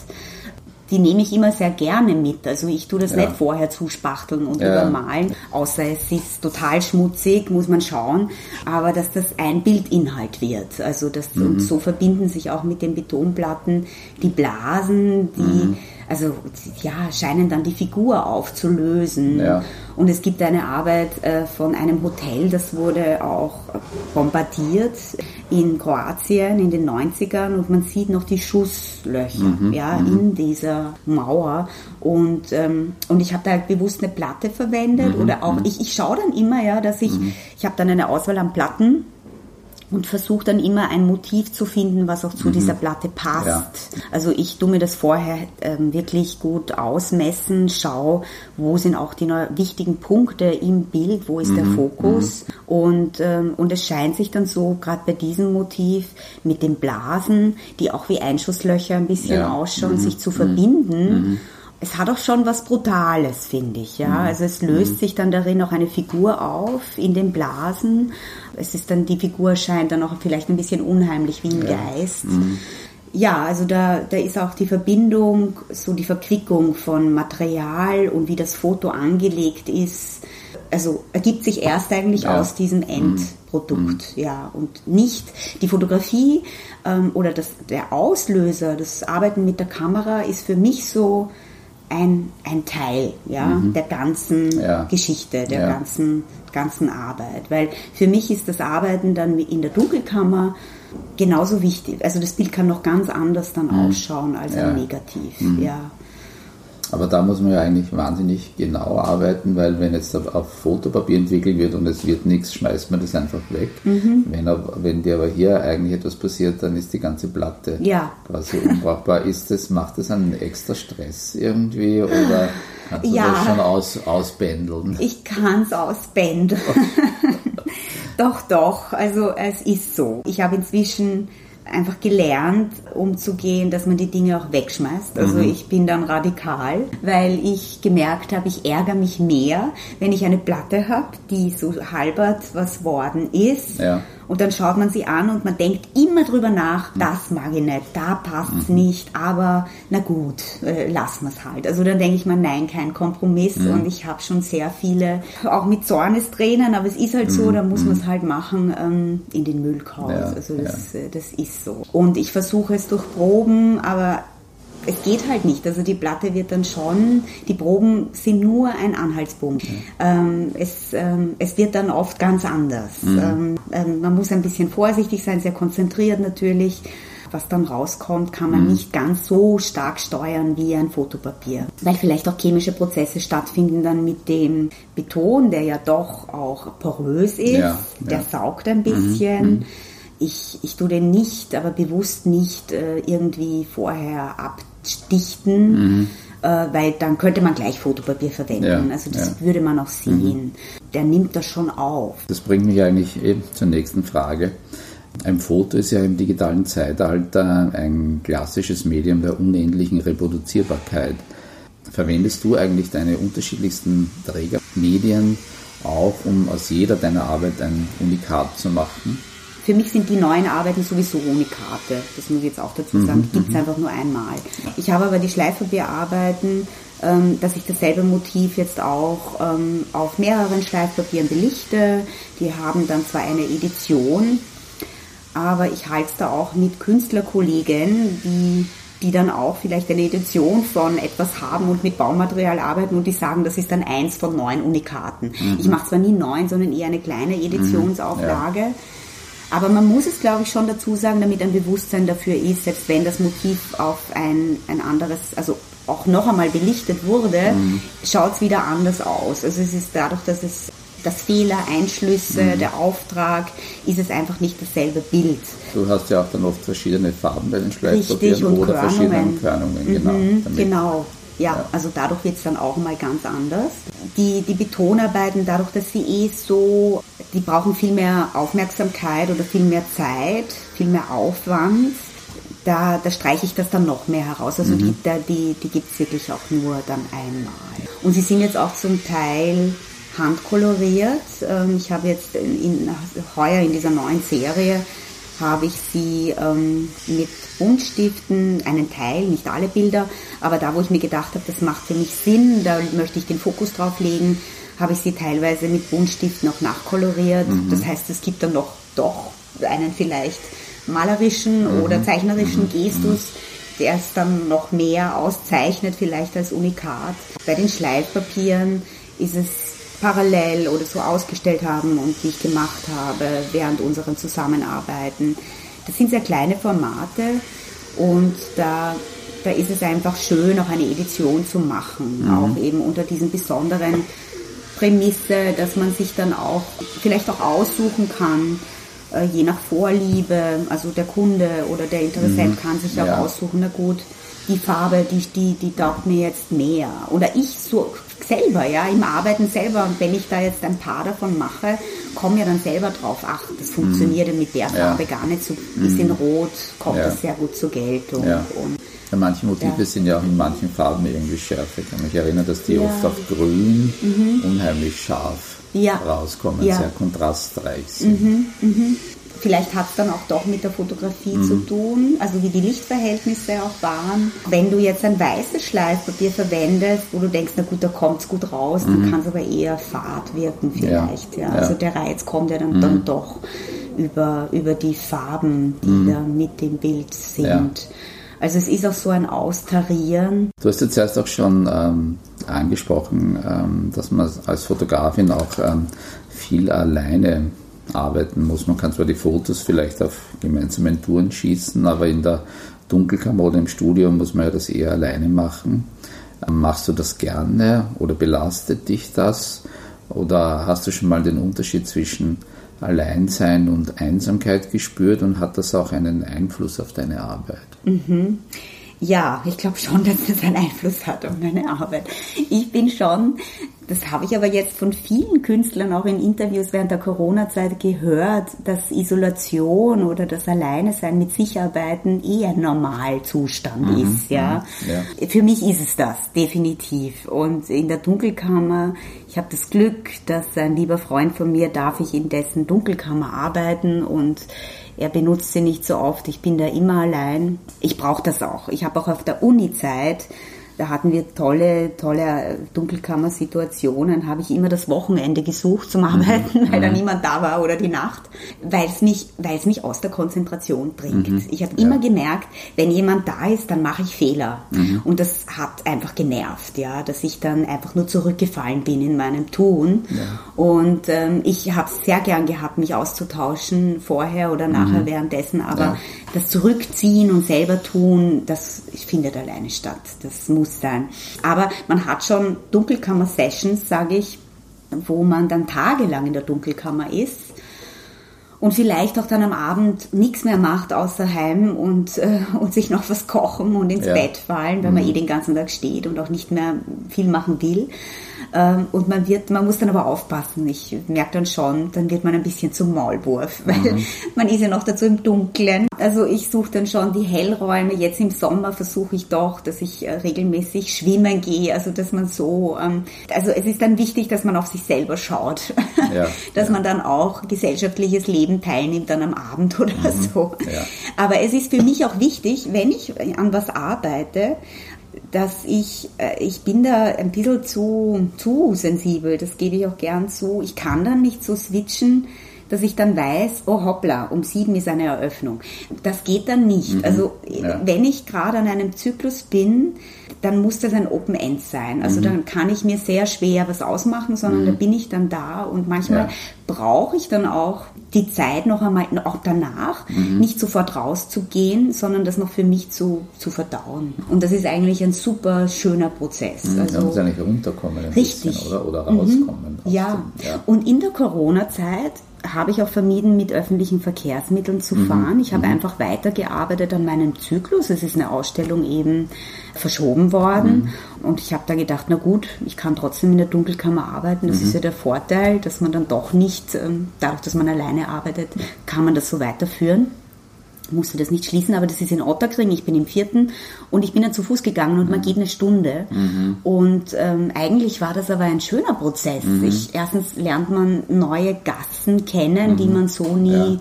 B: die nehme ich immer sehr gerne mit. Also ich tue das ja. nicht vorher zuspachteln und ja. übermalen, außer es ist total schmutzig, muss man schauen, aber dass das ein Bildinhalt wird. Also das, mhm. und so verbinden sich auch mit den Betonplatten die Blasen, die mhm also ja, scheinen dann die Figur aufzulösen. Ja. Und es gibt eine Arbeit äh, von einem Hotel, das wurde auch bombardiert in Kroatien in den 90ern und man sieht noch die Schusslöcher mhm, ja, mhm. in dieser Mauer. Und, ähm, und ich habe da halt bewusst eine Platte verwendet mhm, oder auch, mhm. ich, ich schaue dann immer, ja, dass ich, mhm. ich habe dann eine Auswahl an Platten und versuche dann immer ein Motiv zu finden, was auch zu mhm. dieser Platte passt. Ja. Also ich tue mir das vorher ähm, wirklich gut ausmessen, schau, wo sind auch die wichtigen Punkte im Bild, wo ist mhm. der Fokus mhm. und, ähm, und es scheint sich dann so, gerade bei diesem Motiv mit den Blasen, die auch wie Einschusslöcher ein bisschen ja. ausschauen, mhm. sich zu verbinden mhm es hat auch schon was Brutales, finde ich. Ja? Mhm. Also es löst mhm. sich dann darin auch eine Figur auf in den Blasen. Es ist dann, die Figur scheint dann auch vielleicht ein bisschen unheimlich wie ein ja. Geist. Mhm. Ja, also da, da ist auch die Verbindung, so die Verquickung von Material und wie das Foto angelegt ist. Also ergibt sich erst eigentlich ja. aus diesem mhm. Endprodukt, mhm. ja, und nicht die Fotografie ähm, oder das, der Auslöser, das Arbeiten mit der Kamera ist für mich so ein, ein Teil ja, mhm. der ganzen ja. Geschichte, der ja. ganzen, ganzen Arbeit. Weil für mich ist das Arbeiten dann in der Dunkelkammer genauso wichtig. Also das Bild kann noch ganz anders dann mhm. ausschauen als ja. ein Negativ. Mhm. Ja.
A: Aber da muss man ja eigentlich wahnsinnig genau arbeiten, weil wenn jetzt auf Fotopapier entwickelt wird und es wird nichts, schmeißt man das einfach weg. Mhm. Wenn, wenn dir aber hier eigentlich etwas passiert, dann ist die ganze Platte
B: ja.
A: quasi unbrauchbar. Ist das, macht das einen extra Stress irgendwie oder kannst du ja. das schon aus, ausbändeln?
B: Ich kann es ausbändeln. doch, doch. Also es ist so. Ich habe inzwischen einfach gelernt, umzugehen, dass man die Dinge auch wegschmeißt. Also mhm. ich bin dann radikal, weil ich gemerkt habe, ich ärgere mich mehr, wenn ich eine Platte habe, die so halbert was worden ist. Ja und dann schaut man sie an und man denkt immer drüber nach, mhm. das mag ich nicht, da passt's mhm. nicht, aber na gut, äh, lassen wir es halt. Also dann denke ich mir, nein, kein Kompromiss mhm. und ich habe schon sehr viele, auch mit Zornestränen, aber es ist halt so, da muss man es halt machen, ähm, in den Müll. Ja, also das, ja. äh, das ist so. Und ich versuche es durch Proben, aber es geht halt nicht. Also die Platte wird dann schon, die Proben sind nur ein Anhaltspunkt. Mhm. Ähm, es, ähm, es wird dann oft ganz anders. Mhm. Ähm, ähm man muss ein bisschen vorsichtig sein, sehr konzentriert natürlich. Was dann rauskommt, kann man mhm. nicht ganz so stark steuern wie ein Fotopapier. Weil vielleicht auch chemische Prozesse stattfinden dann mit dem Beton, der ja doch auch porös ist. Ja, der ja. saugt ein bisschen. Mhm. mhm. Ich, ich tue den nicht, aber bewusst nicht äh, irgendwie vorher abstichten. Mhm äh, weil dann könnte man gleich Fotopapier verwenden. Ja, also das ja. würde man auch sehen. Mhm. Der nimmt das schon auf.
A: Das bringt mich eigentlich eben zur nächsten Frage. Ein Foto ist ja im digitalen Zeitalter ein klassisches Medium der unendlichen Reproduzierbarkeit. Verwendest du eigentlich deine unterschiedlichsten Trägermedien auch, um aus jeder deiner Arbeit ein Unikat zu machen?
B: Für mich sind die neuen Arbeiten sowieso Unikate. Das muss ich jetzt auch dazu sagen. Die gibt es mhm. einfach nur einmal. Ich habe aber die Schleifpapierarbeiten, ähm, dass ich dasselbe Motiv jetzt auch ähm, auf mehreren Schleifpapieren belichte. Die haben dann zwar eine Edition, aber ich halte es da auch mit Künstlerkollegen, die, die dann auch vielleicht eine Edition von etwas haben und mit Baumaterial arbeiten und die sagen, das ist dann eins von neun Unikaten. Mhm. Ich mache zwar nie neun, sondern eher eine kleine Editionsauflage. Mhm. Ja. Aber man muss es, glaube ich, schon dazu sagen, damit ein Bewusstsein dafür ist, selbst wenn das Motiv auf ein, ein anderes, also auch noch einmal belichtet wurde, mhm. schaut es wieder anders aus. Also es ist dadurch, dass es das Fehler, Einschlüsse, mhm. der Auftrag, ist es einfach nicht dasselbe Bild.
A: Du hast ja auch dann oft verschiedene Farben bei den Schleifpapieren oder Körnungen. verschiedene Körnungen.
B: Genau, mhm, genau. Ja, also dadurch wird es dann auch mal ganz anders. Die, die Betonarbeiten, dadurch, dass sie eh so, die brauchen viel mehr Aufmerksamkeit oder viel mehr Zeit, viel mehr Aufwand. Da, da streiche ich das dann noch mehr heraus. Also mhm. die, die, die gibt es wirklich auch nur dann einmal. Und sie sind jetzt auch zum Teil handkoloriert. Ähm, ich habe jetzt in, in, heuer in dieser neuen Serie habe ich sie ähm, mit Buntstiften, einen Teil, nicht alle Bilder, aber da, wo ich mir gedacht habe, das macht für mich Sinn, da möchte ich den Fokus drauf legen, habe ich sie teilweise mit Buntstiften auch nachkoloriert. Mhm. Das heißt, es gibt dann noch doch einen vielleicht malerischen mhm. oder zeichnerischen mhm. Gestus, der es dann noch mehr auszeichnet, vielleicht als Unikat. Bei den Schleifpapieren ist es parallel oder so ausgestellt haben und die ich gemacht habe während unseren Zusammenarbeiten. Das sind sehr kleine Formate und da, da ist es einfach schön, auch eine Edition zu machen, mhm. auch eben unter diesen besonderen Prämisse, dass man sich dann auch vielleicht auch aussuchen kann, äh, je nach Vorliebe, also der Kunde oder der Interessent mhm. kann sich auch ja. aussuchen, na gut, die Farbe, die, die, die taugt mir jetzt mehr. Oder ich so selber, ja, im Arbeiten selber. Und wenn ich da jetzt ein paar davon mache, komme ja dann selber drauf, ach, das funktioniert mhm. mit der Farbe ja. gar nicht so, ist in mhm. Rot, kommt ja. das sehr gut zur Geltung.
A: Ja. Und, ja, manche Motive sind ja auch in manchen Farben irgendwie schärfer. Ich kann mich erinnern, dass die oft auf Grün mhm. unheimlich scharf rauskommen, sehr kontrastreich sind.
B: Vielleicht hat es dann auch doch mit der Fotografie mhm. zu tun, also wie die Lichtverhältnisse auch waren. Wenn du jetzt ein weißes Schleifpapier verwendest, wo du denkst, na gut, da kommt es gut raus, mhm. dann kann es aber eher fad wirken vielleicht. Ja. ja. Also der Reiz kommt ja dann, mhm. dann doch über, über die Farben, die mhm. da mit dem Bild sind. Ja. Also es ist auch so ein Austarieren.
A: Du hast jetzt erst auch schon ähm, angesprochen, ähm, dass man als Fotografin auch ähm, viel alleine arbeiten muss. Man kann zwar die Fotos vielleicht auf gemeinsamen Touren schießen, aber in der Dunkelkammer oder im Studio muss man ja das eher alleine machen. Ähm, machst du das gerne oder belastet dich das? Oder hast du schon mal den Unterschied zwischen Alleinsein und Einsamkeit gespürt und hat das auch einen Einfluss auf deine Arbeit?
B: Mhm. Ja, ich glaube schon, dass das einen Einfluss hat auf meine Arbeit. Ich bin schon das habe ich aber jetzt von vielen Künstlern auch in Interviews während der Corona-Zeit gehört, dass Isolation oder das Alleine-Sein mit sich arbeiten eher Normalzustand mhm, ist. Ja? Mhm, ja. Für mich ist es das, definitiv. Und in der Dunkelkammer, ich habe das Glück, dass ein lieber Freund von mir darf ich in dessen Dunkelkammer arbeiten und er benutzt sie nicht so oft. Ich bin da immer allein. Ich brauche das auch. Ich habe auch auf der Uni-Zeit da hatten wir tolle, tolle Dunkelkammersituationen, habe ich immer das Wochenende gesucht zum Arbeiten, mhm. weil da mhm. niemand da war oder die Nacht, weil es mich, weil es mich aus der Konzentration bringt. Mhm. Ich habe ja. immer gemerkt, wenn jemand da ist, dann mache ich Fehler. Mhm. Und das hat einfach genervt, ja, dass ich dann einfach nur zurückgefallen bin in meinem Tun. Ja. Und ähm, ich habe es sehr gern gehabt, mich auszutauschen, vorher oder nachher, mhm. währenddessen, aber ja. das Zurückziehen und selber tun, das findet alleine statt. Das muss sein. Aber man hat schon Dunkelkammer-Sessions, sage ich, wo man dann tagelang in der Dunkelkammer ist und vielleicht auch dann am Abend nichts mehr macht außer heim und, äh, und sich noch was kochen und ins ja. Bett fallen, weil mhm. man eh den ganzen Tag steht und auch nicht mehr viel machen will. Ähm, und man wird, man muss dann aber aufpassen. Ich merke dann schon, dann wird man ein bisschen zum Maulwurf, weil mhm. man ist ja noch dazu im Dunkeln. Also ich suche dann schon die Hellräume. Jetzt im Sommer versuche ich doch, dass ich äh, regelmäßig schwimmen gehe, also dass man so, ähm, also es ist dann wichtig, dass man auf sich selber schaut, ja, dass ja. man dann auch gesellschaftliches Leben teilnimmt dann am Abend oder mhm. so. Ja. Aber es ist für mich auch wichtig, wenn ich an was arbeite, dass ich, äh, ich bin da ein bisschen zu, zu sensibel, das gebe ich auch gern zu. Ich kann dann nicht so switchen, dass ich dann weiß, oh hoppla, um sieben ist eine Eröffnung. Das geht dann nicht. Mhm. Also ja. wenn ich gerade an einem Zyklus bin, dann muss das ein Open End sein. Also mhm. dann kann ich mir sehr schwer was ausmachen, sondern mhm. da bin ich dann da und manchmal ja. brauche ich dann auch die Zeit noch einmal, auch danach, mhm. nicht sofort rauszugehen, sondern das noch für mich zu, zu verdauen. Und das ist eigentlich ein super schöner Prozess.
A: Mhm. Also, da eigentlich runterkommen.
B: richtig. Bisschen,
A: oder? oder rauskommen.
B: Ja. ja. Und in der Corona-Zeit habe ich auch vermieden, mit öffentlichen Verkehrsmitteln zu mhm. fahren. Ich habe mhm. einfach weitergearbeitet an meinem Zyklus. Es ist eine Ausstellung eben verschoben worden. Mhm. Und ich habe da gedacht, na gut, ich kann trotzdem in der Dunkelkammer arbeiten. Das mhm. ist ja der Vorteil, dass man dann doch nicht, ähm, dadurch, dass man alleine arbeitet, kann man das so weiterführen musste das nicht schließen, aber das ist in Otterkring, ich bin im vierten und ich bin dann zu Fuß gegangen und man mhm. geht eine Stunde. Mhm. Und ähm, eigentlich war das aber ein schöner Prozess. Mhm. Ich, erstens lernt man neue Gassen kennen, die mhm. man so nie ja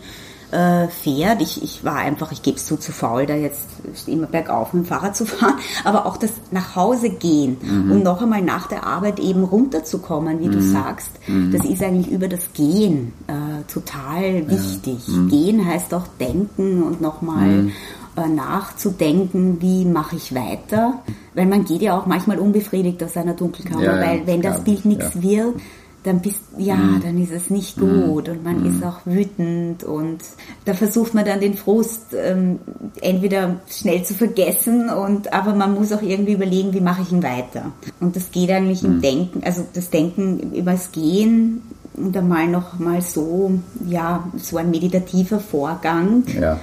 B: äh, fährt. Ich, ich war einfach, ich gebe es zu, zu faul, da jetzt immer bergauf mit dem Fahrrad zu fahren, aber auch das nach Hause gehen mhm. und noch einmal nach der Arbeit eben runterzukommen, wie mhm. du sagst, mhm. das ist eigentlich über das Gehen äh, total wichtig. Ja. Mhm. Gehen heißt auch denken und nochmal mhm. äh, nachzudenken, wie mache ich weiter, weil man geht ja auch manchmal unbefriedigt aus einer Dunkelkammer, ja, weil wenn das Bild nichts ja. wird, dann bist ja, mhm. dann ist es nicht mhm. gut und man mhm. ist auch wütend und da versucht man dann den Frust ähm, entweder schnell zu vergessen und aber man muss auch irgendwie überlegen, wie mache ich ihn weiter. Und das geht eigentlich im mhm. Denken, also das Denken über das Gehen und einmal noch mal so, ja, so ein meditativer Vorgang. Ja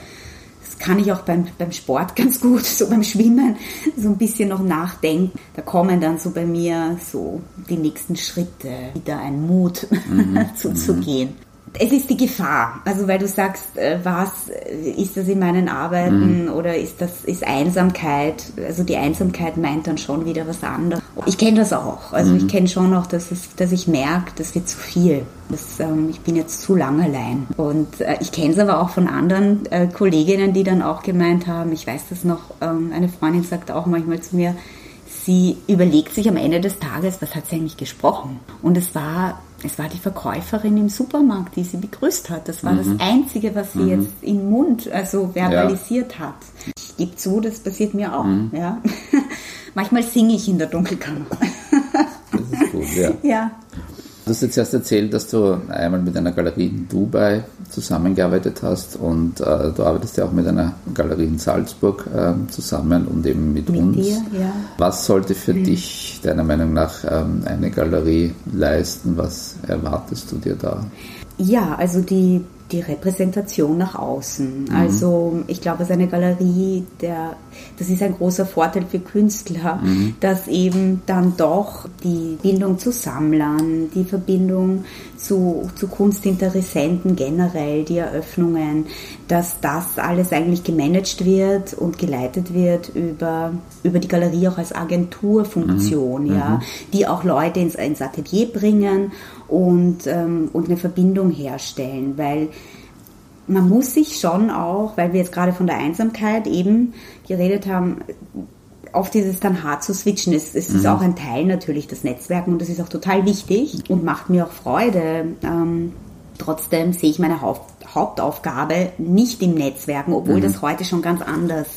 B: kann ich auch beim, beim Sport ganz gut, so beim Schwimmen, so ein bisschen noch nachdenken. Da kommen dann so bei mir so die nächsten Schritte, wieder ein Mut mhm. zuzugehen. Mhm es ist die Gefahr. Also weil du sagst, äh, was äh, ist das in meinen Arbeiten mhm. oder ist das ist Einsamkeit? Also die Einsamkeit meint dann schon wieder was anderes. Ich kenne das auch. Also mhm. ich kenne schon auch, dass, es, dass ich merke, das wird zu viel. Das, ähm, ich bin jetzt zu lang allein. Und äh, ich kenne es aber auch von anderen äh, Kolleginnen, die dann auch gemeint haben, ich weiß das noch, ähm, eine Freundin sagt auch manchmal zu mir, sie überlegt sich am Ende des Tages, was hat sie eigentlich gesprochen? Und es war, es war die Verkäuferin im Supermarkt, die sie begrüßt hat. Das war mhm. das Einzige, was sie mhm. jetzt im Mund, also verbalisiert ja. hat. Ich gebe zu, das passiert mir auch. Mhm. Ja. Manchmal singe ich in der Dunkelkammer.
A: das ist gut, ja. ja. Du hast jetzt erst erzählt, dass du einmal mit einer Galerie in Dubai zusammengearbeitet hast und äh, du arbeitest ja auch mit einer Galerie in Salzburg äh, zusammen und eben mit, mit uns. Dir, ja. Was sollte für mhm. dich deiner Meinung nach ähm, eine Galerie leisten? Was erwartest du dir da?
B: Ja, also die die Repräsentation nach außen. Mhm. Also ich glaube, seine Galerie, der, das ist ein großer Vorteil für Künstler, mhm. dass eben dann doch die Bindung zu Sammlern, die Verbindung zu, zu Kunstinteressenten generell, die Eröffnungen, dass das alles eigentlich gemanagt wird und geleitet wird über, über die Galerie auch als Agenturfunktion, mhm. ja, mhm. die auch Leute ins, ins Atelier bringen und, ähm, und eine Verbindung herstellen, weil man muss sich schon auch, weil wir jetzt gerade von der Einsamkeit eben geredet haben, oft ist es dann hart zu switchen. Es, es mhm. ist auch ein Teil natürlich des Netzwerken und das ist auch total wichtig und macht mir auch Freude. Ähm, trotzdem sehe ich meine Haupt Hauptaufgabe nicht im Netzwerken, obwohl mhm. das heute schon ganz anders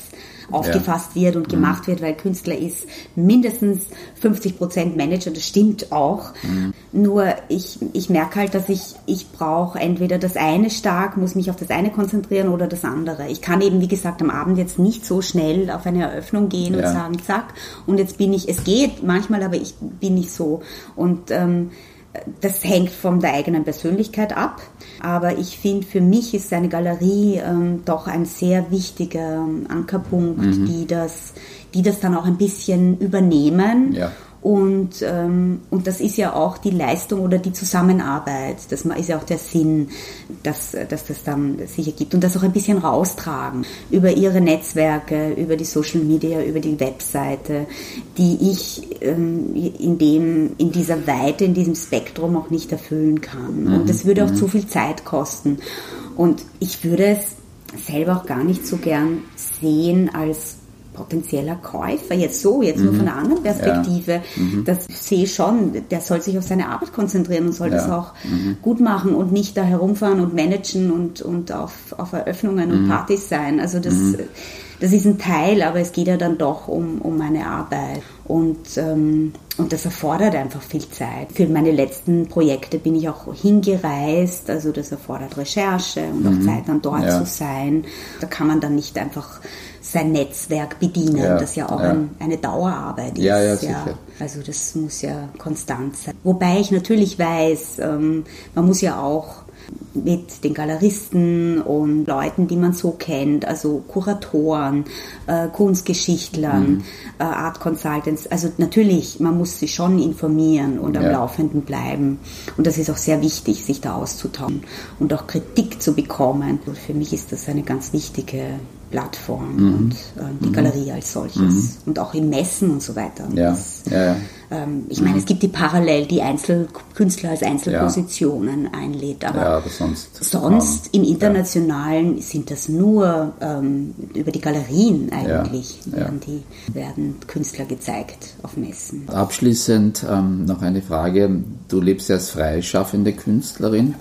B: aufgefasst ja. wird und gemacht mhm. wird, weil Künstler ist mindestens 50 Prozent Manager, das stimmt auch. Mhm. Nur ich, ich merke halt, dass ich, ich brauche entweder das eine stark, muss mich auf das eine konzentrieren oder das andere. Ich kann eben, wie gesagt, am Abend jetzt nicht so schnell auf eine Eröffnung gehen ja. und sagen, zack, und jetzt bin ich, es geht manchmal, aber ich bin nicht so. Und ähm, das hängt von der eigenen Persönlichkeit ab. Aber ich finde, für mich ist eine Galerie ähm, doch ein sehr wichtiger ähm, Ankerpunkt, mhm. die, das, die das dann auch ein bisschen übernehmen. Ja. Und, ähm, und das ist ja auch die Leistung oder die Zusammenarbeit. Das ist ja auch der Sinn, dass, dass das dann sich ergibt. Und das auch ein bisschen raustragen über ihre Netzwerke, über die Social Media, über die Webseite, die ich ähm, in, dem, in dieser Weite, in diesem Spektrum auch nicht erfüllen kann. Mhm. Und das würde auch mhm. zu viel Zeit kosten. Und ich würde es selber auch gar nicht so gern sehen als potenzieller Käufer, jetzt so, jetzt mhm. nur von einer anderen Perspektive, ja. mhm. das sehe ich schon, der soll sich auf seine Arbeit konzentrieren und soll ja. das auch mhm. gut machen und nicht da herumfahren und managen und, und auf, auf Eröffnungen und mhm. Partys sein. Also das, mhm. das ist ein Teil, aber es geht ja dann doch um, um meine Arbeit. Und, ähm, und das erfordert einfach viel Zeit. Für meine letzten Projekte bin ich auch hingereist, also das erfordert Recherche und auch mhm. Zeit dann dort ja. zu sein. Da kann man dann nicht einfach sein Netzwerk bedienen, ja, das ja auch ja. Ein, eine Dauerarbeit ist. Ja, ja, sicher. Also das muss ja konstant sein. Wobei ich natürlich weiß, ähm, man muss ja auch mit den Galeristen und Leuten, die man so kennt, also Kuratoren, äh, Kunstgeschichtlern, mhm. äh, Art Consultants. Also natürlich, man muss sich schon informieren und am ja. Laufenden bleiben. Und das ist auch sehr wichtig, sich da auszutauschen und auch Kritik zu bekommen. Und für mich ist das eine ganz wichtige Plattform mhm. und äh, die mhm. Galerie als solches mhm. und auch in Messen und so weiter.
A: Ja. Das, ja, ja.
B: Ähm, ich meine, mhm. es gibt die parallel die Einzelkünstler als Einzelpositionen einlädt, aber, aber sonst, sonst im Internationalen sind das nur ähm, über die Galerien eigentlich, werden, die, werden Künstler gezeigt auf Messen.
A: Abschließend ähm, noch eine Frage. Du lebst ja als freischaffende Künstlerin.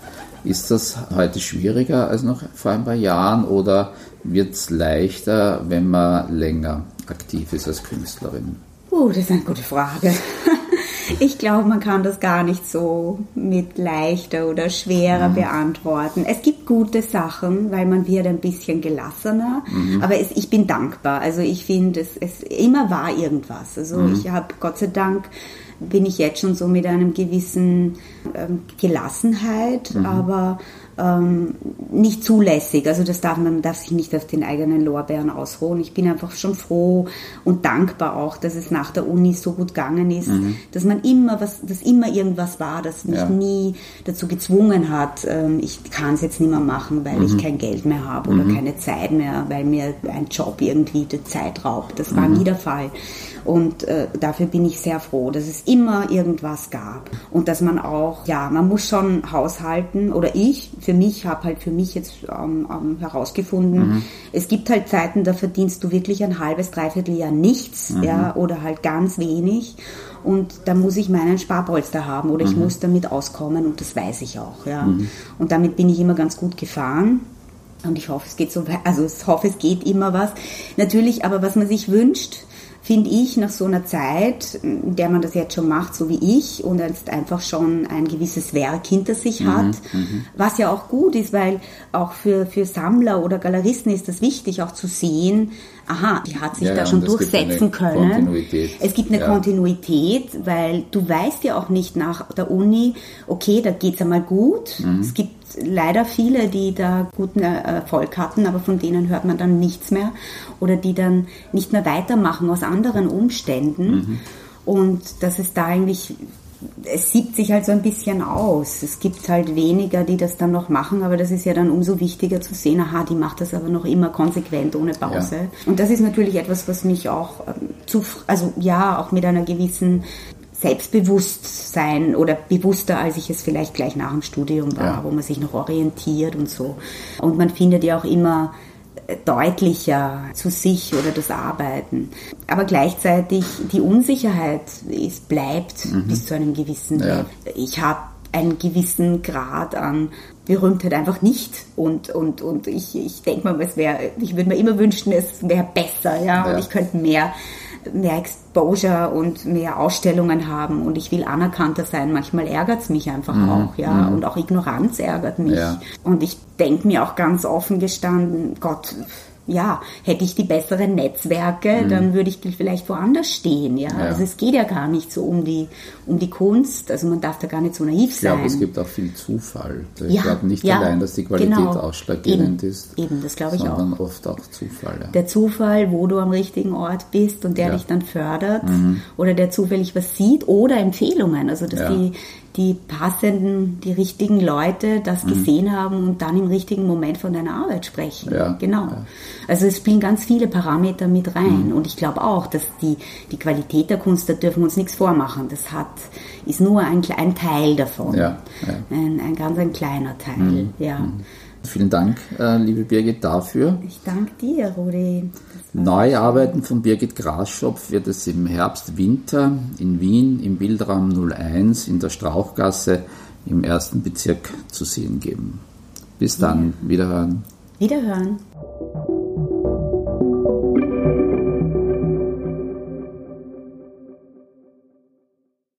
A: Ist das heute schwieriger als noch vor ein paar Jahren oder wird es leichter, wenn man länger aktiv ist als Künstlerin?
B: Uh, das ist eine gute Frage. Ich glaube, man kann das gar nicht so mit leichter oder schwerer mhm. beantworten. Es gibt gute Sachen, weil man wird ein bisschen gelassener, mhm. aber es, ich bin dankbar. Also ich finde, es, es immer war irgendwas. Also mhm. ich habe Gott sei Dank bin ich jetzt schon so mit einem gewissen ähm, Gelassenheit, mhm. aber ähm, nicht zulässig. Also das darf man darf sich nicht auf den eigenen Lorbeeren ausruhen. Ich bin einfach schon froh und dankbar auch, dass es nach der Uni so gut gegangen ist, mhm. dass man immer was, dass immer irgendwas war, das mich ja. nie dazu gezwungen hat, ähm, ich kann es jetzt nicht mehr machen, weil mhm. ich kein Geld mehr habe oder mhm. keine Zeit mehr, weil mir ein Job irgendwie die Zeit raubt. Das war mhm. nie der Fall. Und äh, dafür bin ich sehr froh, dass es immer irgendwas gab und dass man auch, ja, man muss schon haushalten oder ich für mich habe halt für mich jetzt ähm, ähm, herausgefunden, mhm. es gibt halt Zeiten, da verdienst du wirklich ein halbes, dreiviertel Jahr nichts, mhm. ja, oder halt ganz wenig. Und da muss ich meinen Sparpolster haben oder ich mhm. muss damit auskommen und das weiß ich auch, ja. Mhm. Und damit bin ich immer ganz gut gefahren. Und ich hoffe, es geht so, also ich hoffe, es geht immer was. Natürlich, aber was man sich wünscht, finde ich, nach so einer Zeit, in der man das jetzt schon macht, so wie ich, und jetzt einfach schon ein gewisses Werk hinter sich mhm, hat, mhm, was ja auch gut ist, weil auch für, für Sammler oder Galeristen ist das wichtig, auch zu sehen, aha, die hat sich ja, da schon durchsetzen können. Es gibt eine ja. Kontinuität, weil du weißt ja auch nicht nach der Uni, okay, da geht's einmal gut. Mhm. Es gibt leider viele, die da guten Erfolg hatten, aber von denen hört man dann nichts mehr oder die dann nicht mehr weitermachen aus anderen Umständen. Mhm. Und dass es da eigentlich es sieht sich halt so ein bisschen aus. Es gibt halt weniger, die das dann noch machen, aber das ist ja dann umso wichtiger zu sehen, aha, die macht das aber noch immer konsequent ohne Pause. Ja. Und das ist natürlich etwas, was mich auch ähm, zu, also ja, auch mit einer gewissen Selbstbewusstsein oder bewusster, als ich es vielleicht gleich nach dem Studium war, ja. wo man sich noch orientiert und so. Und man findet ja auch immer deutlicher zu sich oder das Arbeiten. Aber gleichzeitig die Unsicherheit es bleibt mhm. bis zu einem gewissen ja. Ich habe einen gewissen Grad an Berühmtheit einfach nicht. Und, und, und ich, ich denke mal, es wäre, ich würde mir immer wünschen, es wäre besser, ja, ja, und ich könnte mehr, mehr Exposure und mehr Ausstellungen haben und ich will anerkannter sein. Manchmal ärgert es mich einfach mhm. auch, ja, mhm. und auch Ignoranz ärgert mich. Ja. Und ich denke mir auch ganz offen gestanden, Gott, ja, hätte ich die besseren Netzwerke, mhm. dann würde ich vielleicht woanders stehen. Ja? ja? Also es geht ja gar nicht so um die, um die Kunst, also man darf da gar nicht so naiv
A: ich sein. Ich glaube, es gibt auch viel Zufall. Ich ja, glaube nicht ja, allein, dass die Qualität genau. ausschlaggebend
B: eben,
A: ist.
B: Eben, das glaube ich
A: sondern
B: auch.
A: oft auch Zufall.
B: Der Zufall, wo du am richtigen Ort bist und der dich dann fördert mhm. oder der zufällig was sieht oder Empfehlungen, also dass die die passenden, die richtigen Leute das mhm. gesehen haben und dann im richtigen Moment von deiner Arbeit sprechen. Ja. Genau. Ja. Also es spielen ganz viele Parameter mit rein. Mhm. Und ich glaube auch, dass die, die Qualität der Kunst, da dürfen wir uns nichts vormachen. Das hat, ist nur ein, ein Teil davon. Ja. Ein, ein ganz ein kleiner Teil. Mhm. Ja. Mhm.
A: Vielen Dank, äh, liebe Birgit, dafür.
B: Ich danke dir, Rudi.
A: Neue Arbeiten von Birgit Grasschopf wird es im Herbst, Winter in Wien im Bildraum 01 in der Strauchgasse im ersten Bezirk zu sehen geben. Bis dann, wiederhören.
B: Wiederhören.